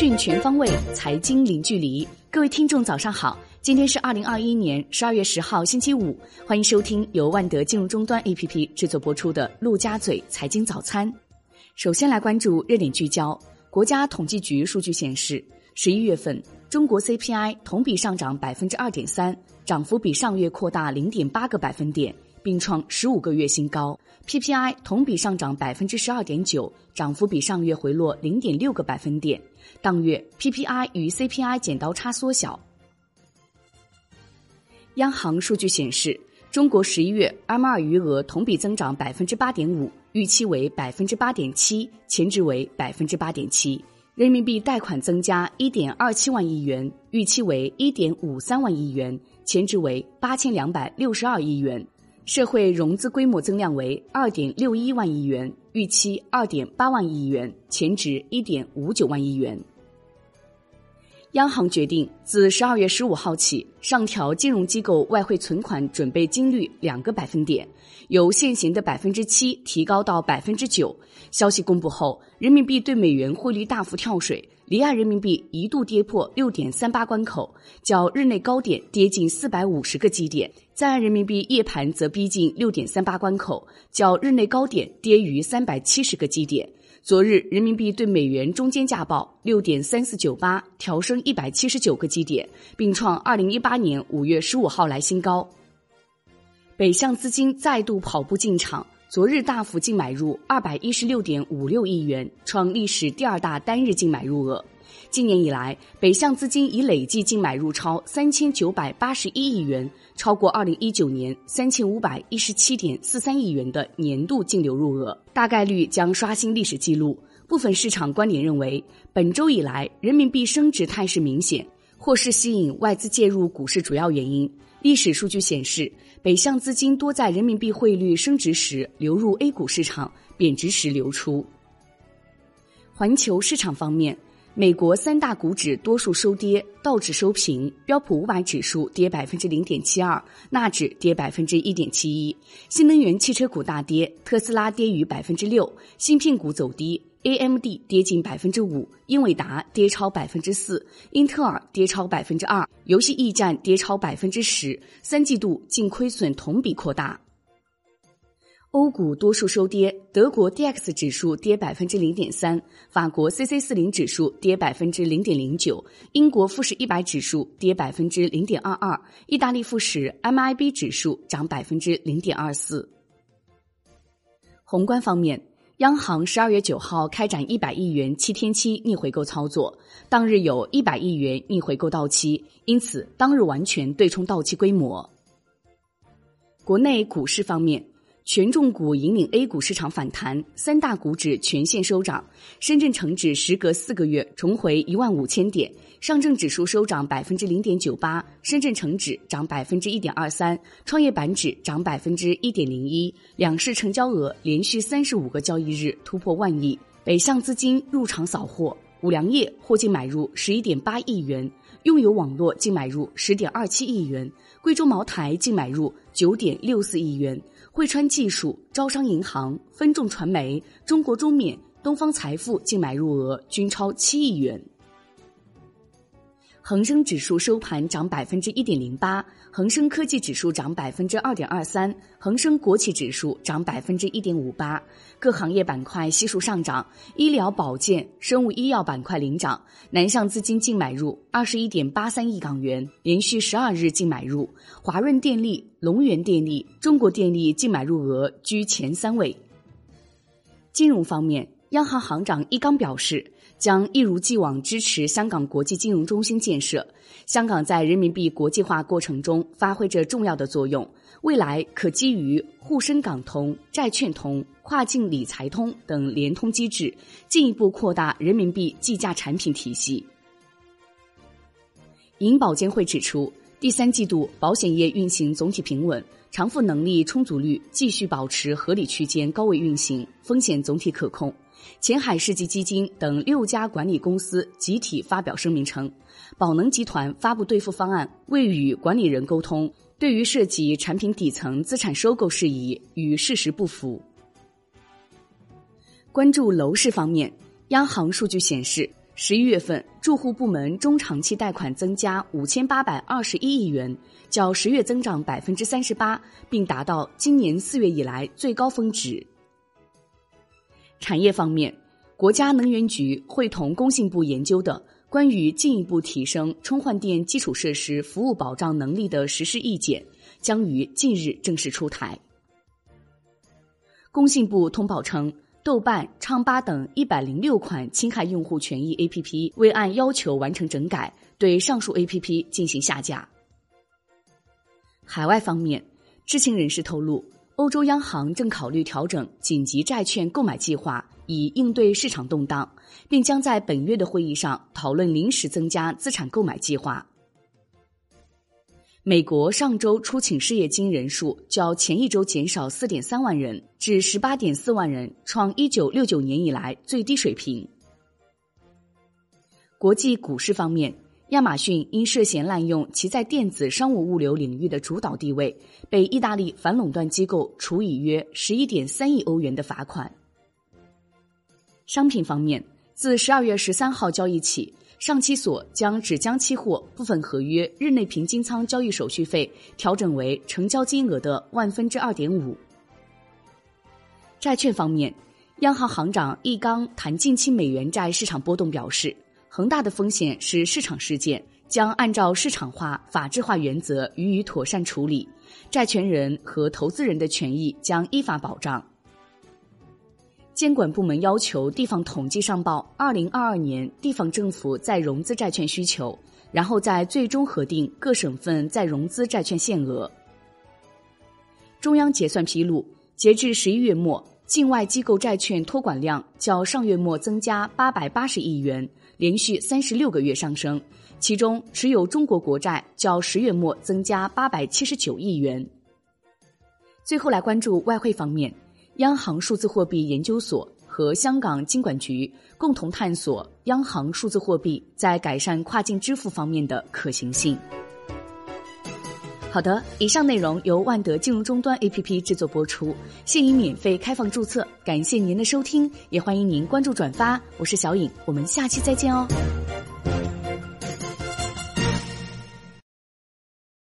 讯全方位，财经零距离。各位听众，早上好！今天是二零二一年十二月十号，星期五。欢迎收听由万德金融终端 APP 制作播出的《陆家嘴财经早餐》。首先来关注热点聚焦。国家统计局数据显示，十一月份中国 CPI 同比上涨百分之二点三，涨幅比上月扩大零点八个百分点。并创十五个月新高，PPI 同比上涨百分之十二点九，涨幅比上月回落零点六个百分点。当月 PPI 与 CPI 剪刀差缩小。央行数据显示，中国十一月 M2 余额同比增长百分之八点五，预期为百分之八点七，前值为百分之八点七。人民币贷款增加一点二七万亿元，预期为一点五三万亿元，前值为八千两百六十二亿元。社会融资规模增量为二点六一万亿元，预期二点八万亿元，前值一点五九万亿元。央行决定自十二月十五号起上调金融机构外汇存款准备金率两个百分点，由现行的百分之七提高到百分之九。消息公布后，人民币对美元汇率大幅跳水，离岸人民币一度跌破六点三八关口，较日内高点跌近四百五十个基点；在岸人民币夜盘则逼近六点三八关口，较日内高点跌逾三百七十个基点。昨日，人民币对美元中间价报六点三四九八，调升一百七十九个基点，并创二零一八年五月十五号来新高。北向资金再度跑步进场，昨日大幅净买入二百一十六点五六亿元，创历史第二大单日净买入额。今年以来，北向资金已累计净买入超三千九百八十一亿元，超过二零一九年三千五百一十七点四三亿元的年度净流入额，大概率将刷新历史记录。部分市场观点认为，本周以来人民币升值态势明显，或是吸引外资介入股市主要原因。历史数据显示，北向资金多在人民币汇率升值时流入 A 股市场，贬值时流出。环球市场方面。美国三大股指多数收跌，道指收平，标普五百指数跌百分之零点七二，纳指跌百分之一点七一。新能源汽车股大跌，特斯拉跌逾百分之六，芯片股走低，AMD 跌近百分之五，英伟达跌超百分之四，英特尔跌超百分之二，游戏驿站跌超百分之十，三季度净亏损同比扩大。欧股多数收跌，德国 D X 指数跌百分之零点三，法国 C C 四零指数跌百分之零点零九，英国富时一百指数跌百分之零点二二，意大利富时 M I B 指数涨百分之零点二四。宏观方面，央行十二月九号开展一百亿元七天期逆回购操作，当日有一百亿元逆回购到期，因此当日完全对冲到期规模。国内股市方面。权重股引领 A 股市场反弹，三大股指全线收涨。深圳成指时隔四个月重回一万五千点，上证指数收涨百分之零点九八，深圳成指涨百分之一点二三，创业板指涨百分之一点零一。两市成交额连续三十五个交易日突破万亿。北向资金入场扫货，五粮液获净买入十一点八亿元，用友网络净买入十点二七亿元，贵州茅台净买入九点六四亿元。汇川技术、招商银行、分众传媒、中国中免、东方财富净买入额均超七亿元。恒生指数收盘涨百分之一点零八，恒生科技指数涨百分之二点二三，恒生国企指数涨百分之一点五八。各行业板块悉数上涨，医疗保健、生物医药板块领涨。南向资金净买入二十一点八三亿港元，连续十二日净买入。华润电力。龙源电力、中国电力净买入额居前三位。金融方面，央行行长易纲表示，将一如既往支持香港国际金融中心建设。香港在人民币国际化过程中发挥着重要的作用，未来可基于沪深港通、债券通、跨境理财通等联通机制，进一步扩大人民币计价产品体系。银保监会指出。第三季度保险业运行总体平稳，偿付能力充足率继续保持合理区间高位运行，风险总体可控。前海世纪基金等六家管理公司集体发表声明称，宝能集团发布兑付方案未与管理人沟通，对于涉及产品底层资产收购事宜与事实不符。关注楼市方面，央行数据显示。十一月份，住户部门中长期贷款增加五千八百二十一亿元，较十月增长百分之三十八，并达到今年四月以来最高峰值。产业方面，国家能源局会同工信部研究的关于进一步提升充换电基础设施服务保障能力的实施意见，将于近日正式出台。工信部通报称。豆瓣、唱吧等一百零六款侵害用户权益 APP 未按要求完成整改，对上述 APP 进行下架。海外方面，知情人士透露，欧洲央行正考虑调整紧急债券购买计划，以应对市场动荡，并将在本月的会议上讨论临时增加资产购买计划。美国上周出请失业金人数较前一周减少四点三万人，至十八点四万人，创一九六九年以来最低水平。国际股市方面，亚马逊因涉嫌滥用其在电子商务物流领域的主导地位，被意大利反垄断机构处以约十一点三亿欧元的罚款。商品方面，自十二月十三号交易起。上期所将纸浆期货部分合约日内平均仓交易手续费调整为成交金额的万分之二点五。债券方面，央行行长易纲谈近期美元债市场波动表示，恒大的风险是市场事件，将按照市场化、法治化原则予以妥善处理，债权人和投资人的权益将依法保障。监管部门要求地方统计上报二零二二年地方政府再融资债券需求，然后在最终核定各省份再融资债券限额。中央结算披露，截至十一月末，境外机构债券托管量较上月末增加八百八十亿元，连续三十六个月上升。其中，持有中国国债较十月末增加八百七十九亿元。最后来关注外汇方面。央行数字货币研究所和香港金管局共同探索央行数字货币在改善跨境支付方面的可行性。好的，以上内容由万德金融终端 APP 制作播出，现已免费开放注册，感谢您的收听，也欢迎您关注转发。我是小颖，我们下期再见哦。